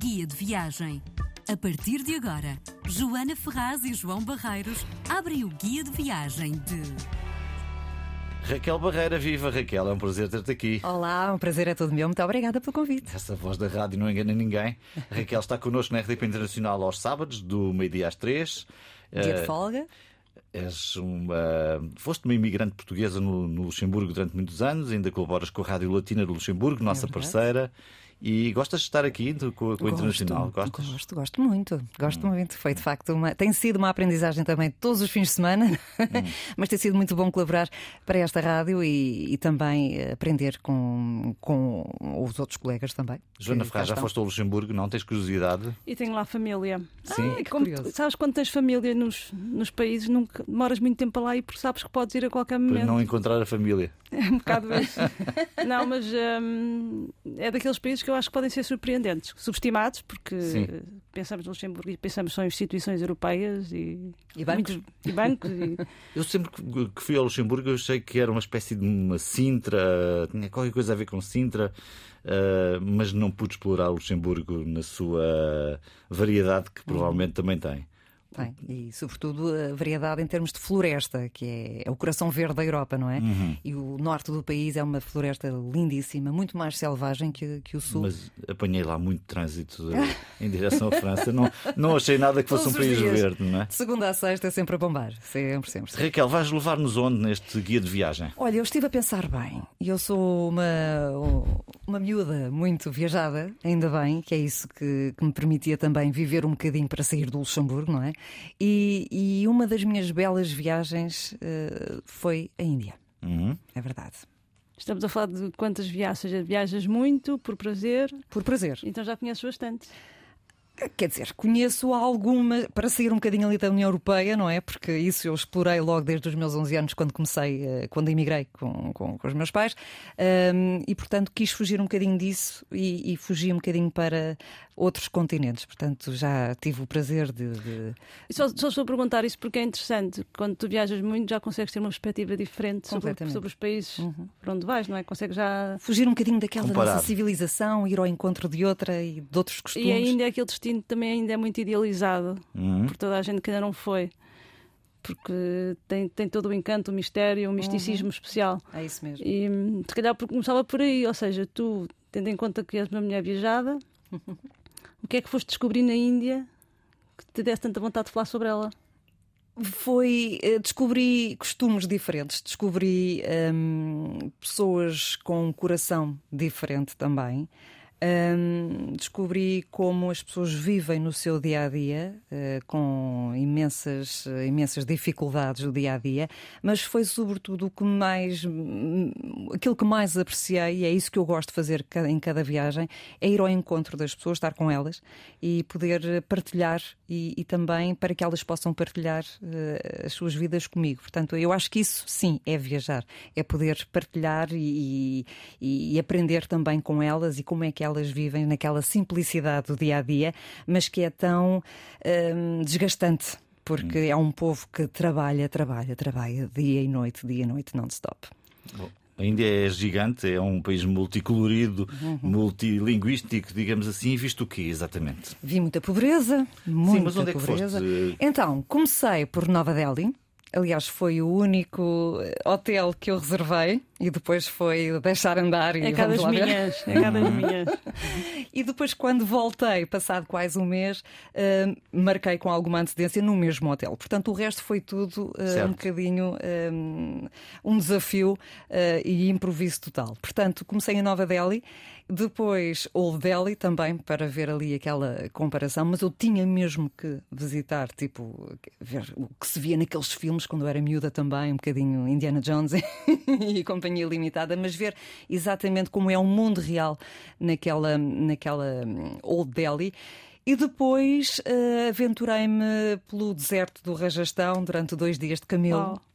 Guia de Viagem. A partir de agora, Joana Ferraz e João Barreiros abrem o Guia de Viagem de. Raquel Barreira, viva Raquel, é um prazer ter-te aqui. Olá, um prazer é todo meu. Muito obrigada pelo convite. Essa voz da rádio não engana ninguém. Raquel está connosco na RDP Internacional aos sábados, do meio-dia às três. Dia de Eh, folga. És uma. Foste uma imigrante portuguesa no, no Luxemburgo durante muitos anos, ainda colaboras com a Rádio Latina do Luxemburgo, nossa verdade. parceira. E gostas de estar aqui do- com, com o Internacional? Gosto, Gostas? Hum. gosto, gosto muito. Gosto muito. Foi de facto uma. Tem sido uma aprendizagem também todos os fins de semana, Hum. mas tem sido muito bom colaborar para esta rádio e, e também eh, aprender com, com os outros colegas também. Joana Ferraz, já foste ao Luxemburgo, não? Tens curiosidade? E tenho lá família. Sim. Que Como curioso. tu- sabes quando tens família nos, nos países, nunca demoras muito tempo lá e porque sabes que podes ir a qualquer Para momento. não encontrar a família. É um bocado isso. não, mas hum, é daqueles países que eu acho que podem ser surpreendentes, subestimados, porque Sim. pensamos no Luxemburgo e pensamos só em instituições europeias e, E bancos? muitos- e bancos e- Eu sempre que fui ao Luxemburgo eu achei que era uma espécie de uma Sintra, tinha qualquer coisa a ver com Sintra, eh, mas não pude explorar o Luxemburgo na sua variedade que provavelmente também tem. Tem. E, sobretudo, a variedade em termos de floresta, que é, é o coração verde da Europa, não é? Uhum. E o norte do país é uma floresta lindíssima, muito mais selvagem que, que o sul. Mas apanhei lá muito trânsito em direção à França. Não, não achei nada que fosse um Todos os país dias. verde, não é? De segunda a sexta é sempre a bombar. Sempre, sempre. sempre. Raquel, vais levar-nos onde neste guia de viagem? Olha, eu estive a pensar bem. E eu sou uma, uma miúda muito viajada, ainda bem, que é isso que, que me permitia também viver um bocadinho para sair do Luxemburgo, não é? E, e uma das minhas belas viagens eh, foi a Índia. Uhum. É verdade. estamos a falar de quantas viagens, ou seja, viajas muito por prazer, Por prazer. então já conheces bastante. Quer dizer, conheço alguma, para sair um bocadinho ali da União Europeia, não é? Porque isso eu explorei logo desde os meus 11 anos, quando comecei, eh, quando emigrei com, com, com os meus pais, Ahm, e portanto quis fugir um bocadinho disso e, e fugi um bocadinho para outros continentes. Portanto, já tive o prazer de. de- E só, só estou a perguntar isso porque é interessante. Quando tu viajas muito, já consegues ter uma perspectiva diferente sobre, sobre os países para onde vais, não é? Consegues já. Fugir um bocadinho daquela nossa civilização, ir ao encontro de outra e de outros costumes. E a Índia, aquele destino também ainda é muito idealizado Uhum. por toda a gente que ainda não foi. Porque tem, tem todo o encanto, o mistério, o misticismo especial. É isso mesmo. E se calhar por- começava por aí, ou seja, tu, tendo em conta que és uma mulher viajada, o que é que foste descobrir na Índia que te desse tanta vontade de falar sobre ela? Foi eh, descobri costumes diferentes, descobri hum, pessoas com um coração diferente também. Hum, descobri como as pessoas vivem no seu dia a dia, com imensas, imensas dificuldades do dia a dia, mas foi sobretudo o que mais aquilo que mais apreciei, e é isso que eu gosto de fazer em cada viagem, é ir ao encontro das pessoas, estar com elas e poder partilhar e, e também para que elas possam partilhar eh, as suas vidas comigo. Portanto, eu acho que isso sim é viajar, é poder partilhar e, e- e aprender também com elas e como é que elas vivem naquela simplicidade do dia a dia, mas que é tão hum, desgastante. Porque é um povo que trabalha, trabalha, trabalha dia e noite, dia e noite, non-stop. A Índia é gigante, é um país multicolorido, multilinguístico, digamos assim. Visto o quê, exatamente? Vi muita pobreza, muita mas onde é que pobreza. foste? Então, comecei por Nova Delhi. Aliás, foi o único eh, hotel que eu reservei e depois foi deixar andar e É cá vamos das lá ver. minhas, é cá das minhas. E depois, quando voltei, passado quase um mês, eh, marquei com alguma antecedência no mesmo hotel. Portanto, o resto foi tudo Certo. um bocadinho eh, um desafio eh, e improviso total. Portanto, comecei em Nova Delhi, depois Old Delhi também, para ver ali aquela comparação, mas eu tinha mesmo que visitar, tipo, ver o que se via naqueles filmes quando eu era miúda também, um bocadinho Indiana Jones e Companhia Limitada, mas ver exatamente como é o mundo real naquela, naquela hum, Old Delhi. E depois eh, aventurei-me pelo deserto do Rajastão durante dois dias de camelo. Oh.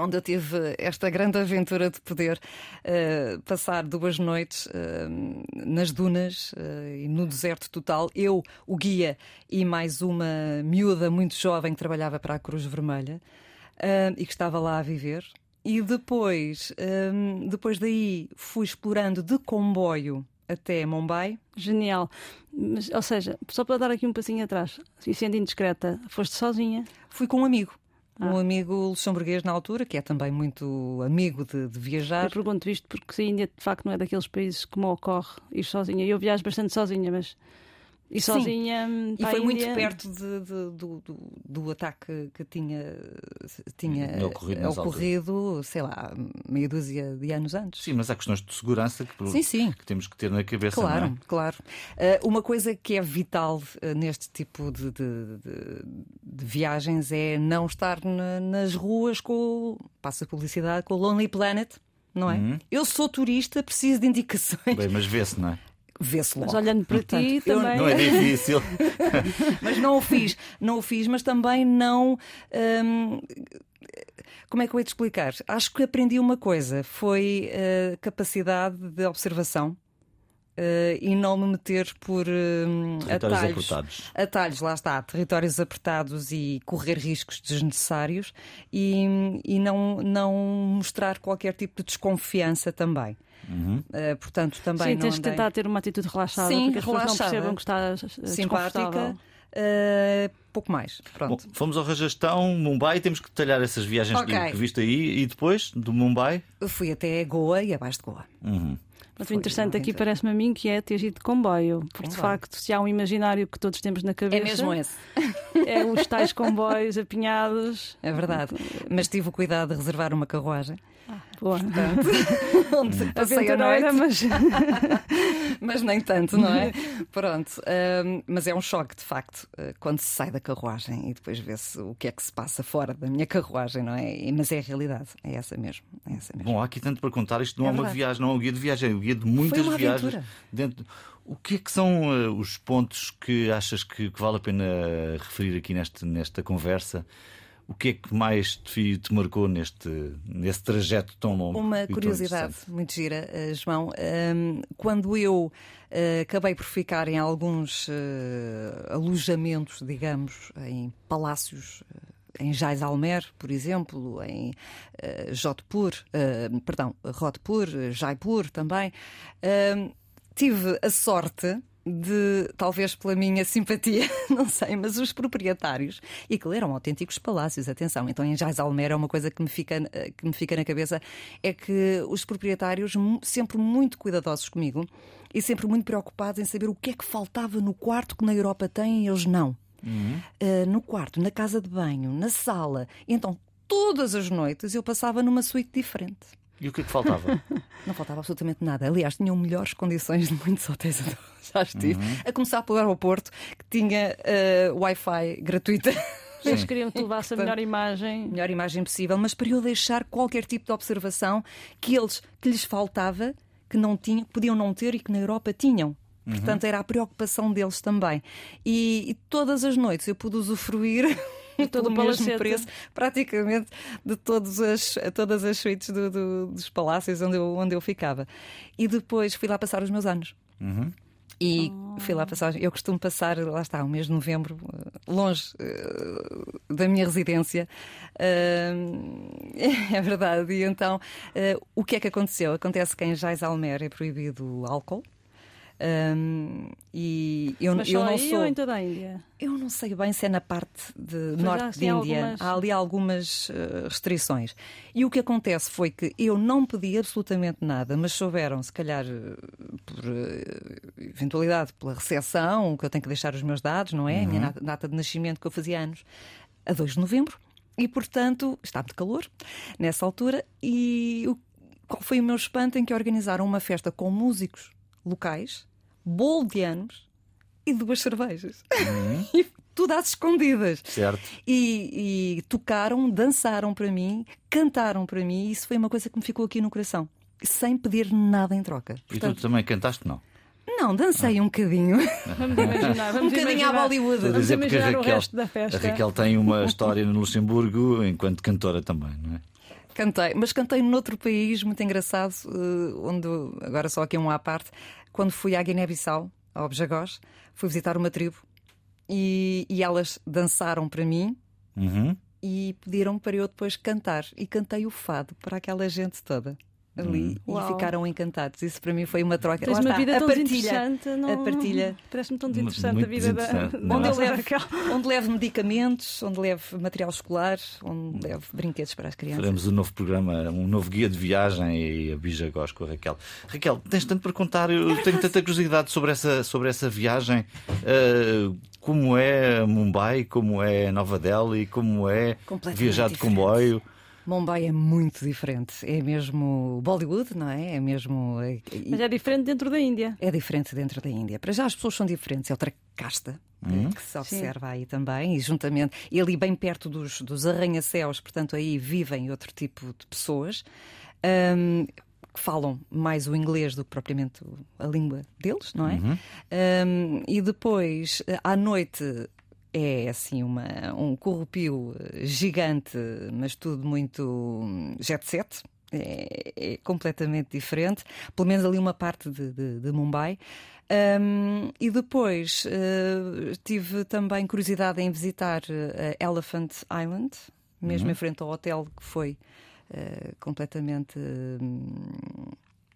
Onde eu tive esta grande aventura de poder eh, passar duas noites eh, nas dunas eh, e no deserto total. Eu, o guia e mais uma miúda muito jovem que trabalhava para a Cruz Vermelha e que estava lá a viver. E depois, depois daí, fui explorando de comboio até Mumbai. Genial. Mas, ou seja, só para dar aqui um passinho atrás, e sendo indiscreta, foste sozinha? Fui com um amigo. Ah. Um amigo luxemburguês na altura, que é também muito amigo de, de viajar. Eu pergunto isto porque a Índia de facto não é daqueles países que me ocorre ir sozinha. Eu viajo bastante sozinha, mas e Sim. sozinha hum, E foi a muito Índia- perto de- de- do, do, do ataque que tinha, tinha Ocorrido ocorrido, sei lá, meia dúzia de anos antes. Sim, mas há questões de segurança que, Sim, sim. que temos que ter na cabeça. Claro, não é? claro. Uh, uma coisa que é vital uh, neste tipo de, de- de- de viagens é não estar na- nas ruas com, o- passa a publicidade, com o Lonely Planet, não é? Uhum. Eu sou turista, preciso de indicações. Bem, mas vê-se, não é? Vê-se logo. Mas olhando para Portanto, ti também. Não é difícil. Mas não o fiz, não o fiz, mas também não. hum, como é que eu ia te explicar? Acho que aprendi uma coisa: foi a capacidade de observação eh, e não me meter por hum, Territórios atalhos. apertados. Atalhos, lá está, territórios apertados e correr riscos desnecessários e, e não, não mostrar qualquer tipo de desconfiança também. Uhum. Eh, portanto, também Sim, não tens que andei- tentar ter uma atitude relaxada Sim, porque as pessoas não relaxada. percebam que estás simpática. desconfortável. eh, pouco mais. Bom, Pronto. fomos ao Rajastão, Mumbai, temos que detalhar essas viagens que- Ok. que viste aí e depois do Mumbai. Eu fui até Goa e abaixo de Goa. Uhum. Mas o interessante aqui parece-me a mim que é ter ido de comboio. Porque de Comboio. facto, se há um imaginário que todos temos na cabeça, É mesmo esse. é os tais comboios apinhados. É verdade. Mas tive o cuidado de reservar uma carruagem. Boa. Onde passei a Aventureira, noite, mas mas nem tanto, não é? Pronto. Ahm, mas é um choque, de facto, eh, quando se sai da carruagem e depois vê-se o que é que se passa fora da minha carruagem, não é? E- Mas é a realidade. É essa mesmo. É essa mesmo. Bom, há aqui tanto para contar. Isto não É é, uma verdade. viagem, não é um guia de viagem, é um guia de muitas uma viagens. aventura. Dentro... O que é que são eh, os pontos que achas que, que vale a pena referir aqui neste, nesta conversa? O que é que mais te, te marcou neste, nesse trajeto tão longo? Uma curiosidade muito gira, eh, João. Ahm, quando eu eh, acabei por ficar em alguns eh, alojamentos, digamos, em palácios. eh, Em Jaisalmer, por exemplo, em eh, Jodhpur, eh, perdão, Rodhpur, eh, Jaipur também, ahm, tive a sorte de, talvez pela minha simpatia, não sei, mas os proprietários, e que eram autênticos palácios, atenção, então em Jaisalmer é uma coisa que me, fica, que me fica na cabeça, é que os proprietários, sempre muito cuidadosos comigo e sempre muito preocupados em saber o que é que faltava no quarto que na Europa têm e eles não. Uh, no quarto, na casa de banho, na sala. Então, todas as noites eu passava numa suíte diferente. E o que é que faltava? Não faltava absolutamente nada. Aliás, tinham melhores condições de muitos hotéis onde já estive. A começar pelo aeroporto, que tinha uh, Wi-Fi gratuita. eles queriam que tu levasse a melhor imagem. melhor imagem possível, mas para eu deixar qualquer tipo de observação que eles que lhes faltava, que não tinham, que podiam não ter e que na Europa tinham. Portanto, era a preocupação deles também. E, e todas as noites eu pude usufruir todo pelo o mesmo preço, praticamente, de todas as, todas as suítes do- do- dos palácios onde eu, onde eu ficava. E depois fui lá passar os meus anos. Uhum. E fui lá passar. Eu costumo passar, lá está, o mês de novembro, eh, longe eh, da minha residência. Ah, é verdade. E então, eh, o que é que aconteceu? Acontece que em Jaisalmer é proibido o álcool. Ah, e eu, Mas eu só não aí sou. ou em toda a Índia? Eu não sei bem se é na parte de há, norte assim, de Índia. algumas- Há ali algumas eh, restrições. E o que acontece foi que eu não pedi absolutamente nada, mas souberam, se calhar eh, por eh, eventualidade, pela recepção, que eu tenho que deixar os meus dados, não é? A minha data- data de nascimento que eu fazia anos, a 2 de novembro. E, portanto, estava de calor nessa altura. E o- qual foi o meu espanto em que organizaram uma festa com músicos locais, bolo de anos e duas cervejas. E tudo às escondidas. Certo. E, e tocaram, dançaram para mim, cantaram para mim, e isso foi uma coisa que me ficou aqui no coração. Sem pedir nada em troca. E tu Portanto, também cantaste, não? não, dancei um bocadinho. Vamos imaginar. um Vamos bocadinho à. Bollywood. A Vamos dizer porque a imaginar o Raquel, resto da a festa. Raquel tem uma história no Luxemburgo enquanto cantora também, não é? Cantei, mas cantei noutro país muito engraçado, eh, onde agora só aqui um à parte, quando fui à Guiné-Bissau, ao Bjagós, fui visitar uma tribo e, e elas dançaram para mim Uhum. e pediram para eu depois cantar. E cantei o fado para aquela gente toda. Ali Uau. e ficaram encantados. Isso para mim foi uma troca. Tens Lá uma está, vida a tão partilha. Não, a partilha. Parece-me tão Muito desinteressante a vida da, é? Onde eu, nossa levo, Raquel. onde levo medicamentos, onde levo material escolar, onde levo brinquedos para as crianças. Faremos um novo programa, um novo guia de viagem e a Bijagós com a Raquel. Raquel, tens tanto para contar, eu tenho tanta curiosidade sobre essa, sobre essa viagem. Uh, como é Mumbai, como é Nova Delhi, como é viajar de diferente. comboio. Mumbai é muito diferente. É mesmo Bollywood, não é? É mesmo. é- Mas é diferente dentro da Índia. É diferente dentro da Índia. Para já as pessoas são diferentes, é outra casta eh, que se observa aí também, e juntamente, e ali bem perto dos, dos arranha-céus, portanto, aí vivem outro tipo de pessoas ahm, que falam mais o inglês do que propriamente a língua deles, não é? Ahm, e depois, eh, à noite. É assim uma, um corrupio eh, gigante, mas tudo muito hum, jet set, é, é completamente diferente, pelo menos ali uma parte de, de- de Mumbai. Um, e depois eh, tive também curiosidade em visitar eh, Elephant Island, mesmo em frente ao hotel que foi eh, completamente hum,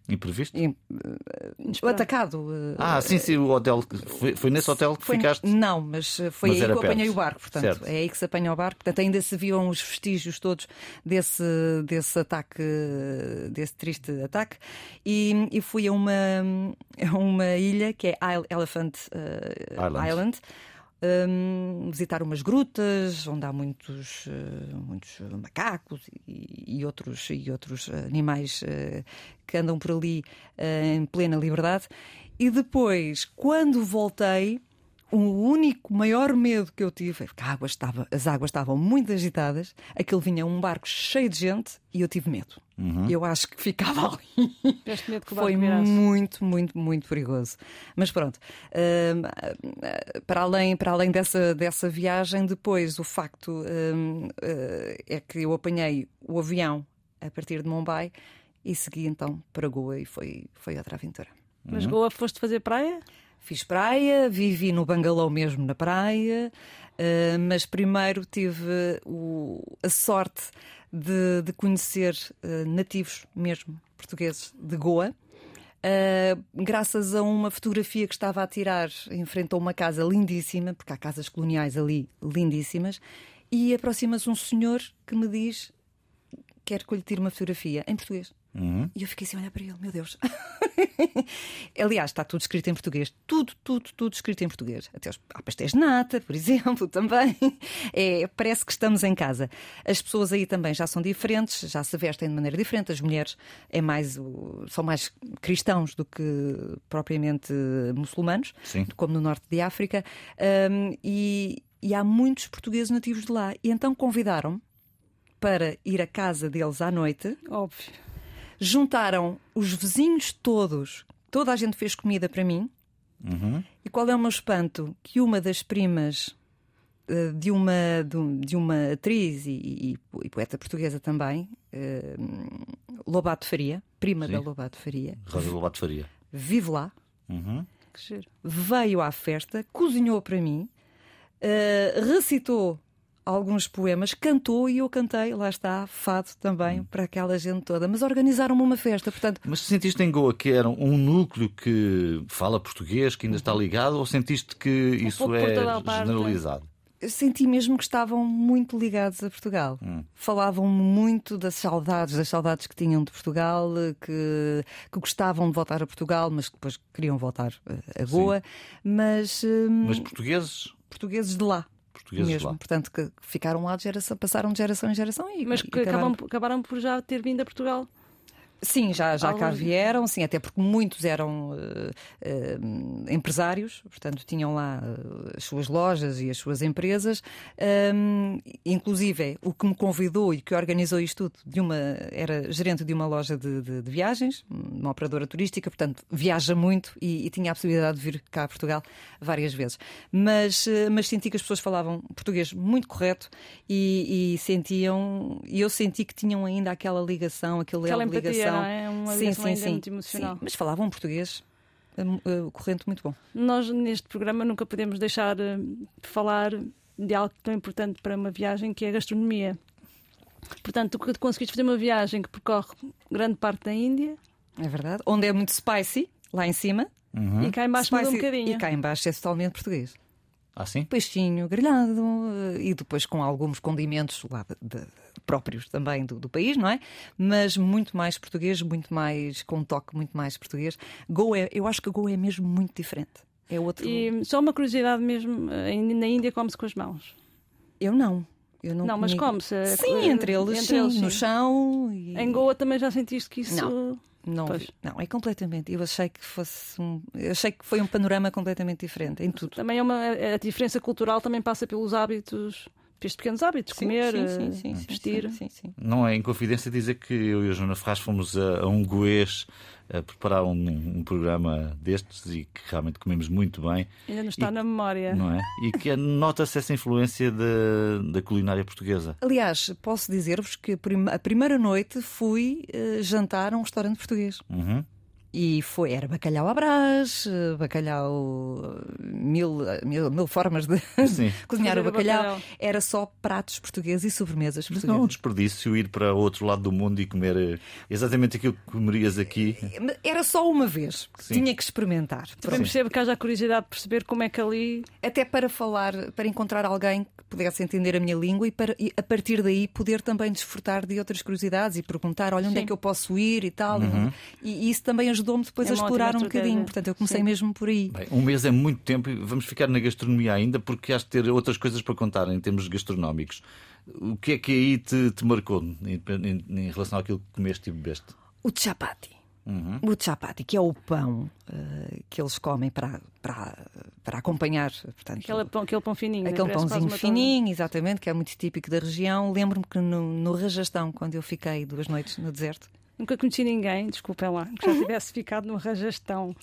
Imprevisto? im- atacado. eh, Ah, sim, sim, o hotel. Foi, foi nesse hotel que foi- ficaste. Não, mas eh, foi Mas aí que eu apanhei o barco, portanto, Certo. é aí que se apanha o barco. Portanto, ainda se viam os vestígios todos desse, desse ataque, desse triste ataque. E, e fui a uma, a uma ilha que é Isle- Elephant eh, Island. Island. Hum, visitar umas grutas onde há muitos, eh, muitos macacos e, e outros, e outros animais eh, que andam por ali eh, em plena liberdade. E depois, quando voltei, o único maior medo que eu tive é que a água estava, as águas estavam muito agitadas, aquele vinha um barco cheio de gente e eu tive medo. Eu acho que ficava ali. Tiveste medo que o Foi virasse. muito, muito, muito perigoso. Mas pronto, hum, para além, para além dessa, dessa viagem, depois o facto hum, eh, é que eu apanhei o avião a partir de Mumbai e segui então para Goa e foi, foi outra aventura. Mas Goa foste fazer praia? Fiz praia, vivi no bangalô mesmo na praia, eh, mas primeiro tive o- a sorte de, de conhecer eh, nativos mesmo, portugueses, de Goa. eh, graças a uma fotografia que estava a tirar em frente a uma casa lindíssima, porque há casas coloniais ali lindíssimas, e aproxima-se um senhor que me diz: Quero que eu lhe tire uma fotografia em português. Uhum. E eu fiquei assim a olhar para ele, meu Deus. Aliás, está tudo escrito em português. Tudo, tudo, tudo escrito em português. Até os, há pastéis de nata, por exemplo, também. É, parece que estamos em casa. As pessoas aí também já são diferentes, já se vestem de maneira diferente. As mulheres é mais, o- são mais cristãos do que propriamente muçulmanos, Sim. como no norte de África. Hum, e, e há muitos portugueses nativos de lá. E então convidaram-me para ir à casa deles à noite Óbvio. Juntaram os vizinhos todos, toda a gente fez comida para mim. Uhum. E qual é o meu espanto? Que uma das primas eh, de uma, de, um- de uma atriz e, e- e poeta portuguesa também, eh, Lobato Faria, prima Sim. da Lobato Faria, Rosa Lobato Faria. vive lá, Uhum. Veio à festa, cozinhou para mim, eh, recitou alguns poemas, cantou e eu cantei, lá está, fado também para aquela gente toda. Mas organizaram-me uma festa, portanto, Mas sentiste em Goa que era um núcleo que fala português, que ainda está ligado, ou sentiste que isso pouco é generalizado? eu senti mesmo que estavam muito ligados a Portugal. Falavam muito das saudades, das saudades que tinham de Portugal, que, que gostavam de voltar a Portugal, mas que depois queriam voltar eh, a Goa. Mas, hum, Mas portugueses? portugueses de lá. Portugueses mesmo, lá. portanto, que, ficaram lá de geração, passaram de geração em geração e, Mas e que acabaram acabaram, acabaram por já ter vindo a Portugal. Sim, já, já cá vieram, sim, até porque muitos eram eh, eh, empresários, portanto tinham lá eh, as suas lojas e as suas empresas. Um, inclusive, o que me convidou e que organizou isto tudo de uma, era gerente de uma loja de, de- de viagens, uma operadora turística, portanto viaja muito e, e tinha a possibilidade de vir cá a Portugal várias vezes. Mas, mas senti que as pessoas falavam português muito correto e, e sentiam, e eu senti que tinham ainda aquela ligação, aquele Aquela empatia, ligação. não é? Uma ligação ainda muito emocional. Sim, mas falavam português hum, uh, corrente muito bom. Nós, neste programa, nunca podemos deixar eh, de falar de algo tão importante para uma viagem que é a gastronomia. Portanto, tu conseguiste fazer uma viagem que percorre grande parte da Índia É verdade. Onde é muito spicy, lá em cima. Hum? e cá em baixo muda um Spicy- bocadinho. E cá em baixo é totalmente português. Ah, sim? Peixinho grelhado eh, e depois com alguns condimentos lá de- de- próprios também do, do país, não é? Mas muito mais português, muito mais com um toque muito mais português. Goa, é, eu acho que Goa é mesmo muito diferente. É outro. E só uma curiosidade mesmo, eh, na Índia come-se com as mãos. Eu não. Eu não, Não, mas come-se. eh, Sim, eh, entre eles, entre sim, eles, no sim. chão. E... Em Goa também já sentiste que isso. Não. Não, Pois. não, é completamente. Eu achei que fosse um, achei que foi um panorama completamente diferente em tudo. Também é uma. A diferença cultural também passa pelos hábitos, pelos pequenos hábitos, comer, eh, vestir. Sim, sim, sim. Não é inconfidência dizer que eu e a Joana Ferraz fomos a, a um goês a preparar um, um programa destes e que realmente comemos muito bem, Ainda nos está E- na memória. não é? E que nota-se essa influência da, da culinária portuguesa. Aliás, posso dizer-vos que a prim- a primeira noite fui eh, jantar a um restaurante português. Uhum. E foi, era bacalhau à brás, bacalhau, eh, mil, eh, mil, mil formas de cozinhar o bacalhau. bacalhau. Era só pratos portugueses e sobremesas Mas não é um portuguesas. desperdício ir para outro lado do mundo e comer eh, exatamente aquilo que comerias aqui. Era só uma vez. Sim. Tinha que experimentar. Também percebo que haja a curiosidade de perceber como é que ali. Até para falar, para encontrar alguém que pudesse entender a minha língua e, para, e a partir daí poder também desfrutar de outras curiosidades e perguntar: olha, onde é Sim. que eu posso ir e tal. E, e isso também ajudou-me depois É a explorar um bocadinho. Portanto, eu comecei Sim. mesmo por aí. Bem, um mês é muito tempo e vamos ficar na gastronomia ainda porque has de ter outras coisas para contar em termos gastronómicos. O que é que aí te, te marcou em, em- em relação àquilo que comeste e bebeste? O chapati. Uhum. O chapati, que é o pão eh, que eles comem para, para, para acompanhar. Portanto, Aquele pão, aquele pão fininho. né? Aquele quase pãozinho fininho, exatamente, que é muito típico da região. Lembro-me que no, no Rajastão, quando eu fiquei duas noites no deserto. Nunca conheci ninguém, desculpem lá, que já tivesse ficado no Rajastão.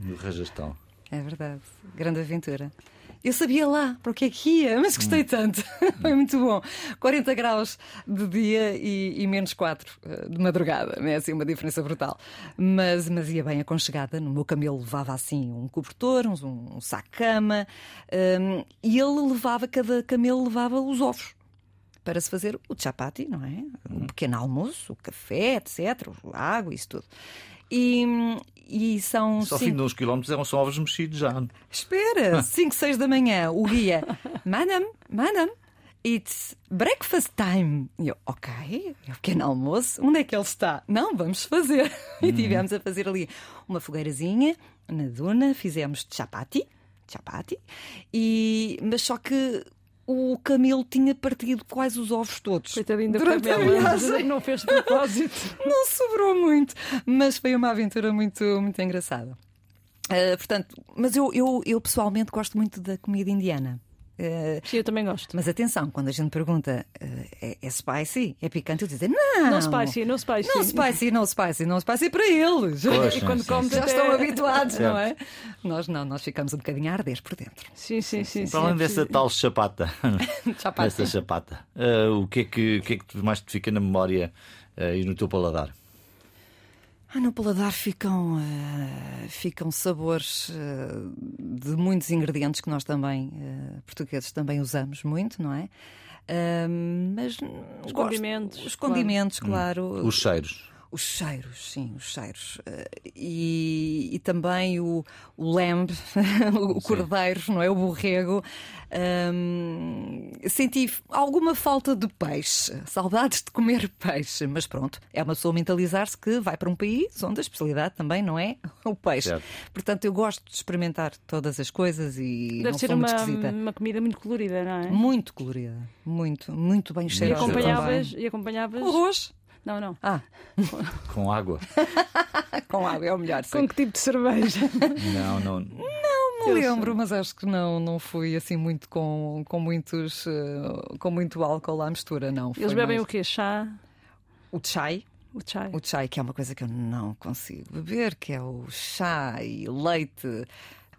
No Rajastão. é verdade, grande aventura. Eu sabia lá para o que é que ia, mas Hum. gostei tanto. Foi muito bom. 40 graus de dia e, e menos 4 eh, de madrugada, não é assim uma diferença brutal. Mas, mas ia bem aconchegada. No meu camelo levava assim um cobertor, um, um saco-cama, hum, e ele levava, cada camelo levava os ovos para se fazer o chapati, não é? Um pequeno almoço, o café, etc., água, isso tudo. E, e são. Só cinco- fim de uns quilómetros são ovos mexidos já. Espera, 5, 6 da manhã, o guia, madam, madam, it's breakfast time. E eu, ok, é o pequeno almoço, onde é que ele está? Não, vamos fazer. E tivemos a fazer ali uma fogueirazinha na duna, fizemos chapati, chapati, e, mas só que o Camilo tinha partido quase os ovos todos. Coitadinho da Durante a viagem. não fez propósito. Não sobrou muito, mas foi uma aventura muito, muito engraçada. Ah, portanto, mas eu, eu, eu pessoalmente gosto muito da comida indiana. Ah, Sim, eu também gosto. mas atenção, quando a gente pergunta ah, é, é spicy? É picante? Eu dizer não. Não spicy, não spicy. Não spicy, não spicy, não spicy para eles. Pois, e sim, quando sim, comes sim. já Até- estão habituados, Certo. não é? Nós não, nós ficamos um bocadinho a arder por dentro. Sim, sim, sim. sim, Para além é dessa tal chapata, Chapati. essa chapata, ah, o, que é que, o que é que mais te fica na memória ah, e no teu paladar? Ah, no paladar ficam, eh, ficam sabores eh, de muitos ingredientes que nós também, eh, portugueses, também usamos muito, não é? Mas Os gosto- condimentos, Os condimentos, claro. Os cheiros. Os cheiros, sim, os cheiros. Eh, E, e também o, o lamb, o cordeiro, não é? O borrego. Senti alguma falta de peixe, saudades de comer peixe, mas pronto, é uma pessoa mentalizar-se que vai para um país onde a especialidade também não é o peixe. Certo. Portanto, eu gosto de experimentar todas as coisas e Deve não ser sou uma, muito esquisita. uma comida muito colorida, não é? Muito colorida, muito, muito bem E cheirosa. acompanhavas, também. e acompanhavas. Com arroz? Não, não. Ah, Com água? com água é o melhor. sim. Com que tipo de cerveja? Não, não. Não me lembro, mas acho que não, não fui assim muito com, com muitos eh, com muito álcool à mistura, não. Eles bebem mais o quê? Chá? o chai, O chai? o chai que é uma coisa que eu não consigo beber, que é o chá e leite.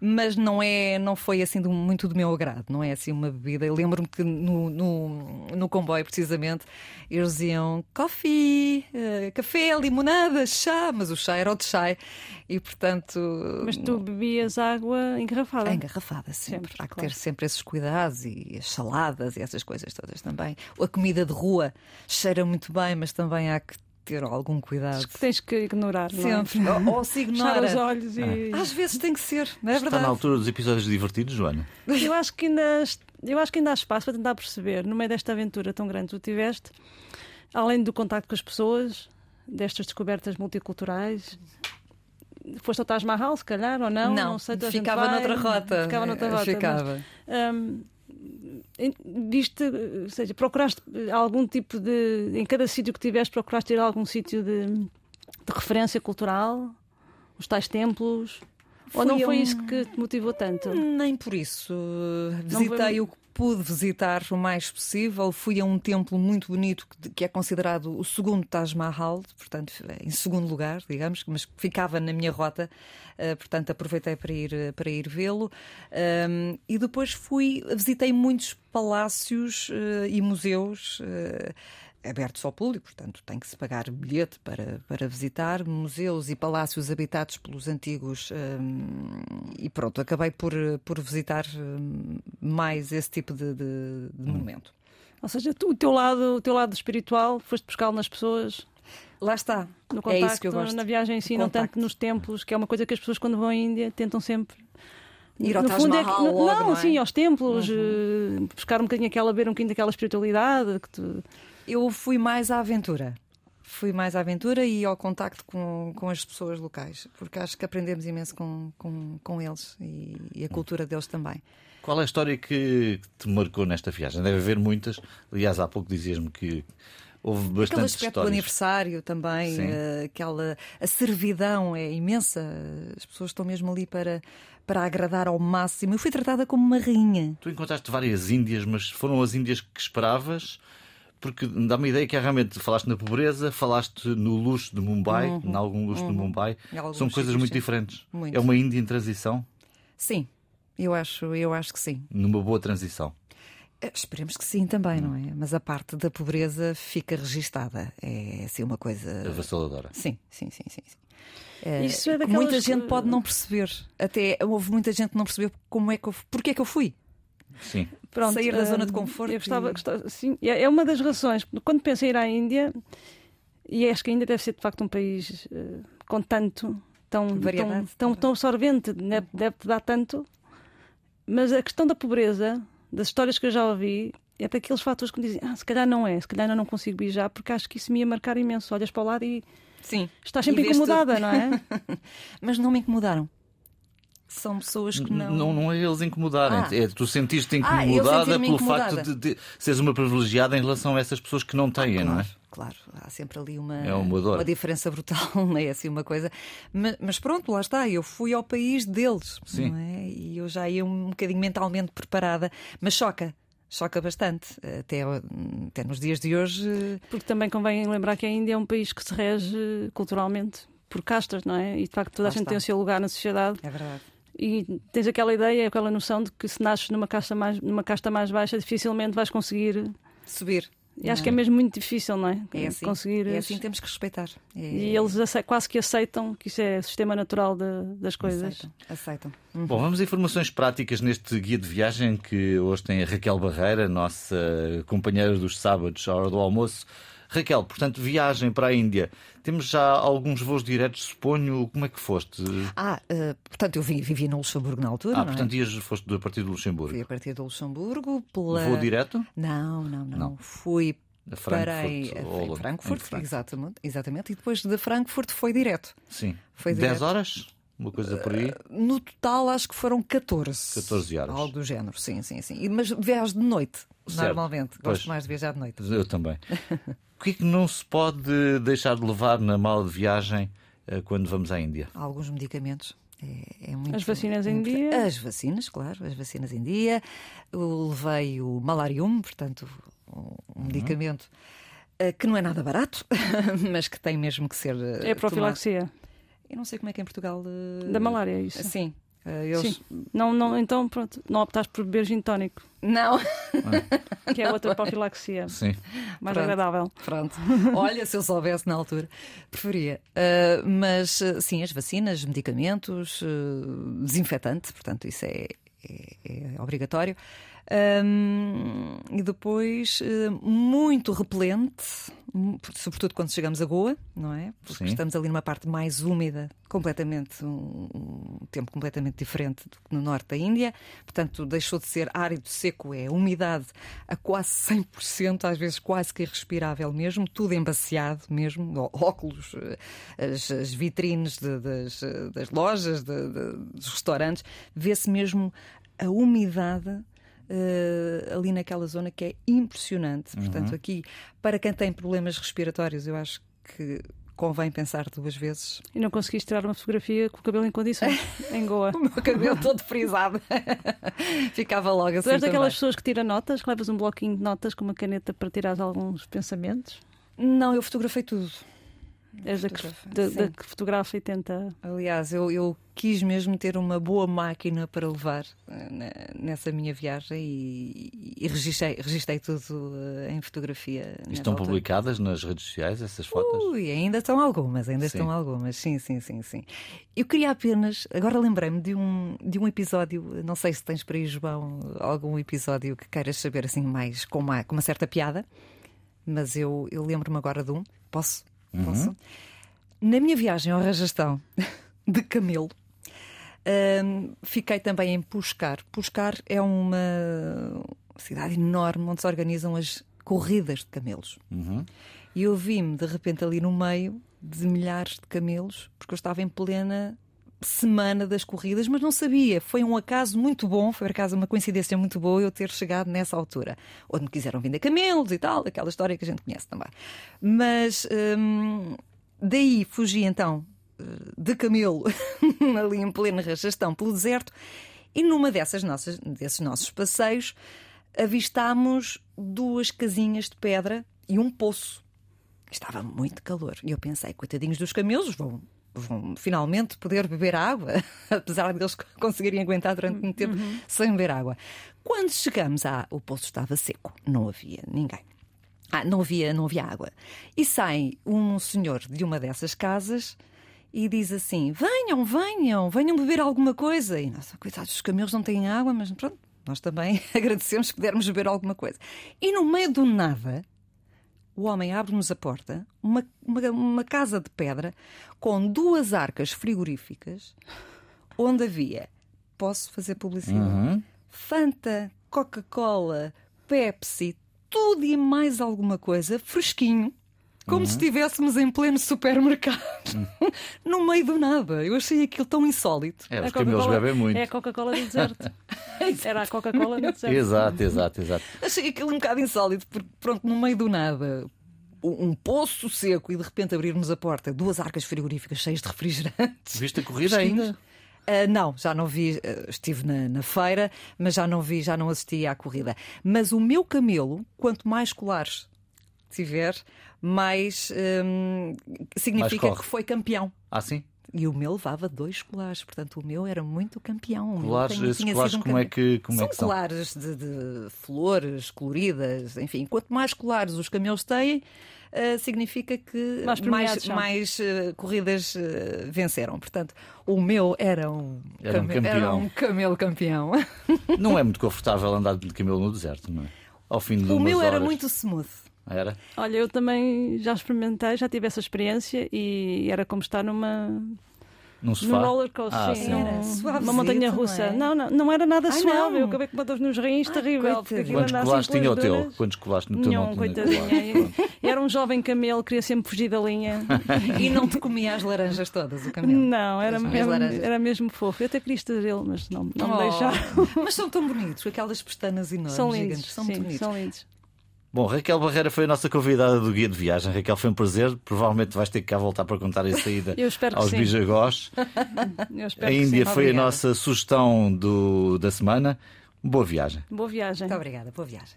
Mas não é, não foi assim do- muito do meu agrado, não é assim uma bebida. Eu lembro-me que no, no, no comboio, precisamente, eles diziam coffee, eh, café, limonada, chá, mas o chá era o de chá e portanto. Mas tu bebias água engarrafada. Engarrafada sempre. Sempre, Há que claro. ter sempre esses cuidados e as saladas e essas coisas todas também. A comida de rua cheira muito bem, mas também há que ter algum cuidado. que tens que ignorar. não é? Sempre. Ou, ou se ignora. os olhos e. Às vezes tem que ser, não é Está verdade? na altura dos episódios divertidos, Joana? Eu acho que ainda eu acho que ainda há espaço para tentar perceber, no meio desta aventura tão grande que tu tiveste, além do contacto com as pessoas, destas descobertas multiculturais. Foste ao Taj Mahal, se calhar, ou não? Não, sei, a gente ficava noutra rota. Ficava noutra rota. Ficava. mas, hum, viste, ou seja, procuraste algum tipo de. Em cada sítio que tiveste, procuraste ter algum sítio de, de referência cultural? Os tais templos? Ou não a foi um- isso que te motivou tanto? Nem por isso. Visitei foi- o que pude visitar o mais possível. Fui a um templo muito bonito que- é considerado o segundo Taj Mahal, portanto, em segundo lugar, digamos, mas ficava na minha rota. eh, portanto, aproveitei para ir, eh, para ir vê-lo. E depois fui, visitei muitos palácios eh, e museus. Abertos ao público, portanto tem que se pagar bilhete para, para visitar museus e palácios habitados pelos antigos hum, e pronto, acabei por, por visitar hum, mais esse tipo de, de- de monumento. Ou seja, tu- o teu lado, o teu lado espiritual, foste buscá-lo nas pessoas, Lá está. no é contacto, isso que eu gosto. na viagem em si, não tanto nos templos, que é uma coisa que as pessoas quando vão à Índia tentam sempre. Ir ao no Taj fundo Mahal é que, logo, não, não é? sim, aos templos, eh, buscar um bocadinho aquela, ver um bocadinho daquela espiritualidade que tu, Eu fui mais à aventura. Fui mais à aventura e ao contacto com, com as pessoas locais, porque acho que aprendemos imenso com, com, com eles e, e a cultura deles também. Qual é a história que te marcou nesta viagem? Deve haver muitas. Aliás, há pouco dizias-me que houve Aquele bastantes aspecto do histórias. aniversário também, eh, aquela a servidão é imensa. As pessoas estão mesmo ali para, para agradar ao máximo. Eu fui tratada como uma rainha. Tu encontraste várias Índias, mas foram as Índias que esperavas? Porque dá-me a ideia que realmente falaste na pobreza, falaste no luxo de Mumbai, em algum luxo de Mumbai. São coisas muito sim. diferentes. Muito. É uma Índia em transição, Sim, eu acho, eu acho que sim. numa boa transição. Eh, Esperemos que sim também, não é? Mas a parte da pobreza fica registada. É assim uma coisa. Avassaladora. Sim, sim, sim, sim. sim. Eh, Isso é que daquelas muita gente pode não perceber. Até houve muita gente que não percebeu como é que eu, porque é que eu fui. Sim. Pronto, Sair da zona de conforto Eu gostava, e- gostava- sim, é é uma das razões. Quando penso em ir à Índia, e acho que a Índia deve ser de facto um país eh, com tanto, tão, Variedade. tão, tão absorvente, deve- deve-te dar tanto. Mas a questão da pobreza, das histórias que eu já ouvi, é daqueles fatores que me dizem: ah, se calhar não é, se calhar eu não consigo ir já, porque acho que isso me ia marcar imenso. Olhas para o lado e Sim. estás sempre incomodada, tudo. não é? Mas não me incomodaram. São pessoas que não. Não, não é eles incomodarem. Ah. É, tu sentiste Ah, incomodada senti-me pelo incomodada. facto de, de seres uma privilegiada em relação a essas pessoas que não têm, não é? Claro, há sempre ali uma, É uma dor. diferença brutal, não é assim uma coisa. Mas, mas pronto, lá está, eu fui ao país deles, Sim. não é? E eu já ia um bocadinho mentalmente preparada, mas choca, choca bastante. Até, até nos dias de hoje, Porque também convém lembrar que a Índia é um país que se rege culturalmente por castas, não é? E de facto toda a Lá gente está. tem o seu lugar na sociedade. é verdade. E tens aquela ideia, aquela noção de que se nasces numa casta mais, numa casta mais baixa, dificilmente vais conseguir. Subir. E acho que é mesmo muito difícil, não é? É assim, Conseguir. é assim temos que respeitar. É- E eles quase que aceitam que isso é o sistema natural de- das coisas. aceitam. aceitam. Bom, vamos a informações práticas neste guia de viagem que hoje tem a Raquel Barreira, nossa companheira dos sábados, à hora do almoço. Raquel, portanto, viagem para a Índia. Temos já alguns voos diretos, suponho. Como é que foste? Ah, eh, portanto, eu vi- vivi no Luxemburgo na altura. Ah, não é? portanto, ias, foste a partir do Luxemburgo. Fui a partir do Luxemburgo pela. Voo direto? Não, não, não, Não. Fui A parei Frankfurt? a- em Frankfurt, Frankfurt. Exatamente, exatamente. E depois de Frankfurt foi direto. Sim. Foi 10 direto. horas? Uma coisa por aí? No total, acho que foram 14. 14 horas. Algo do género, sim, sim, sim. Mas viajo de noite, Certo. normalmente. Pois. Gosto mais de viajar de noite. Eu também. o que é que não se pode deixar de levar na mala de viagem eh, quando vamos à Índia? Alguns medicamentos. É, é muito, As vacinas é em dia? As vacinas, claro, as vacinas em dia. Eu levei o Malarium, portanto, um Uhum. medicamento eh, que não é nada barato, mas que tem mesmo que ser. eh, É a profilaxia tomado. Eu não sei como é que em Portugal. eh, da malária, é isso. Sim. Eh, eles- Sim. Não, não, então, pronto, não optaste por beber gin tónico, Não, que é outra profilaxia Sim. mais Pronto. agradável. Pronto. Olha, se eu soubesse na altura, preferia. Uh, mas uh, sim, as vacinas, medicamentos, uh, desinfetante, portanto, isso é, é- é obrigatório. Um, e depois, uh, muito repelente, sobretudo quando chegamos a Goa, não é? Porque Sim. estamos ali numa parte mais úmida, completamente, um, um tempo completamente diferente do que no norte da Índia. Portanto, deixou de ser árido, seco, é umidade a quase 100%, às vezes quase que irrespirável mesmo, tudo embaciado mesmo, óculos, eh, as, as vitrines de- das, eh, das lojas, de- de- dos restaurantes, vê-se mesmo a umidade. Eh, ali naquela zona que é impressionante. Portanto, aqui, para quem tem problemas respiratórios, eu acho que convém pensar duas vezes. E não conseguiste tirar uma fotografia com o cabelo em condições em Goa. O meu cabelo todo frisado. Ficava logo assim. Tu és daquelas também. pessoas que tira notas, que levas um bloquinho de notas com uma caneta para tirar alguns pensamentos? Não, eu fotografei tudo. És da que, Fotografa, da- da que fotografa e tenta. Aliás, eu, eu quis mesmo ter uma boa máquina para levar eh, ne- nessa minha viagem e, e registrei, registrei tudo eh, em fotografia. E estão publicadas nas redes sociais essas fotos? Ui, ainda estão algumas, ainda Sim. estão algumas, sim, sim, sim, sim. Eu queria apenas, agora lembrei-me de um, de um episódio, não sei se tens para aí, João, algum episódio que queiras saber assim mais com uma, com uma certa piada, mas eu, eu lembro-me agora de um. Posso? Posso? Na minha viagem ao Rajastão de camelo, hum, fiquei também em Puscar. Puscar é uma cidade enorme onde se organizam as corridas de camelos. Uhum. E eu vi-me de repente ali no meio de milhares de camelos, porque eu estava em plena semana das corridas, mas não sabia. Foi um acaso muito bom, foi por acaso uma coincidência muito boa eu ter chegado nessa altura. Onde me quiseram vender camelos e tal, aquela história que a gente conhece também. Mas hum, daí fugi então de camelo, ali em pleno rajastão, pelo deserto, e numa dessas nossas, desses nossos passeios avistámos duas casinhas de pedra e um poço. Estava muito calor. E eu pensei, coitadinhos dos camelos, vão, vão finalmente poder beber água, apesar de eles conseguirem aguentar durante muito tempo sem beber água. Quando chegamos à. O poço estava seco, não havia ninguém. Ah, não havia, não havia água. E sai um senhor de uma dessas casas e diz assim: Venham, venham, venham beber alguma coisa. E nós, coitados, os camelos não têm água, mas pronto, nós também agradecemos que pudermos beber alguma coisa. E no meio do nada, o homem abre-nos a porta, uma, uma, uma casa de pedra com duas arcas frigoríficas, onde havia, posso fazer publicidade? Uhum. Fanta, Coca-Cola, Pepsi, tudo e mais alguma coisa, fresquinho, como se estivéssemos em pleno supermercado, no meio do nada. Eu achei aquilo tão insólito. É, A os camelos Coca-Cola- bebem muito. É a Coca-Cola do deserto. Era a Coca-Cola do deserto. Exato, exato, exato. Achei aquilo um bocado insólito, porque, pronto, no meio do nada, um poço seco e de repente abrirmos a porta, duas arcas frigoríficas cheias de refrigerantes. Viste a corrida ainda? Ah, não, já não vi, ah, estive na, na feira, mas já não vi, já não assisti à corrida. Mas o meu camelo, quanto mais colares tiver, mais hum, significa corre. que foi campeão. Ah, sim? E o meu levava dois colares, portanto o meu era muito campeão. O meu Colares, tinha- esses tinha colares um como é campeão. que, como são é que são? colares de, de flores coloridas, enfim. Quanto mais colares os camelos têm, ah, significa que Mais mais, são. mais, ah, corridas ah, venceram. Portanto, o meu era um, Era um came- era campeão. um camelo campeão. Não é muito confortável andar de camelo no deserto, não é? Ao fim de o meu era horas. muito smooth. Era? Olha, eu também já experimentei, já tive essa experiência e era como estar numa Num sofá? num roller coaster, Ah, sim. Era uma montanha não russa. é? Não, não, não era nada Ai, suave. não. Eu acabei com uma dor nos rins terrível. porque aquilo Quantos colares pelas tinha o teu? Quantos colares no teu Nenhum, não tinha. Era um jovem camelo, queria sempre fugir da linha. E não te comia as laranjas todas, o camelo. Não, era mesmo, era mesmo fofo. Eu até queria ele, mas não, não me Oh, deixaram. Mas são tão bonitos, aquelas pestanas enormes, São lindos. gigantes. São sim, muito bonitos. são lindos. Bom, Raquel Barreira foi a nossa convidada do Guia de Viagem. Raquel, foi um prazer. Provavelmente vais ter que cá voltar para contar a saída Eu espero que aos sim. Bijagós. A Índia foi a nossa sugestão do, da semana. Boa viagem. Boa viagem. Muito obrigada, boa viagem.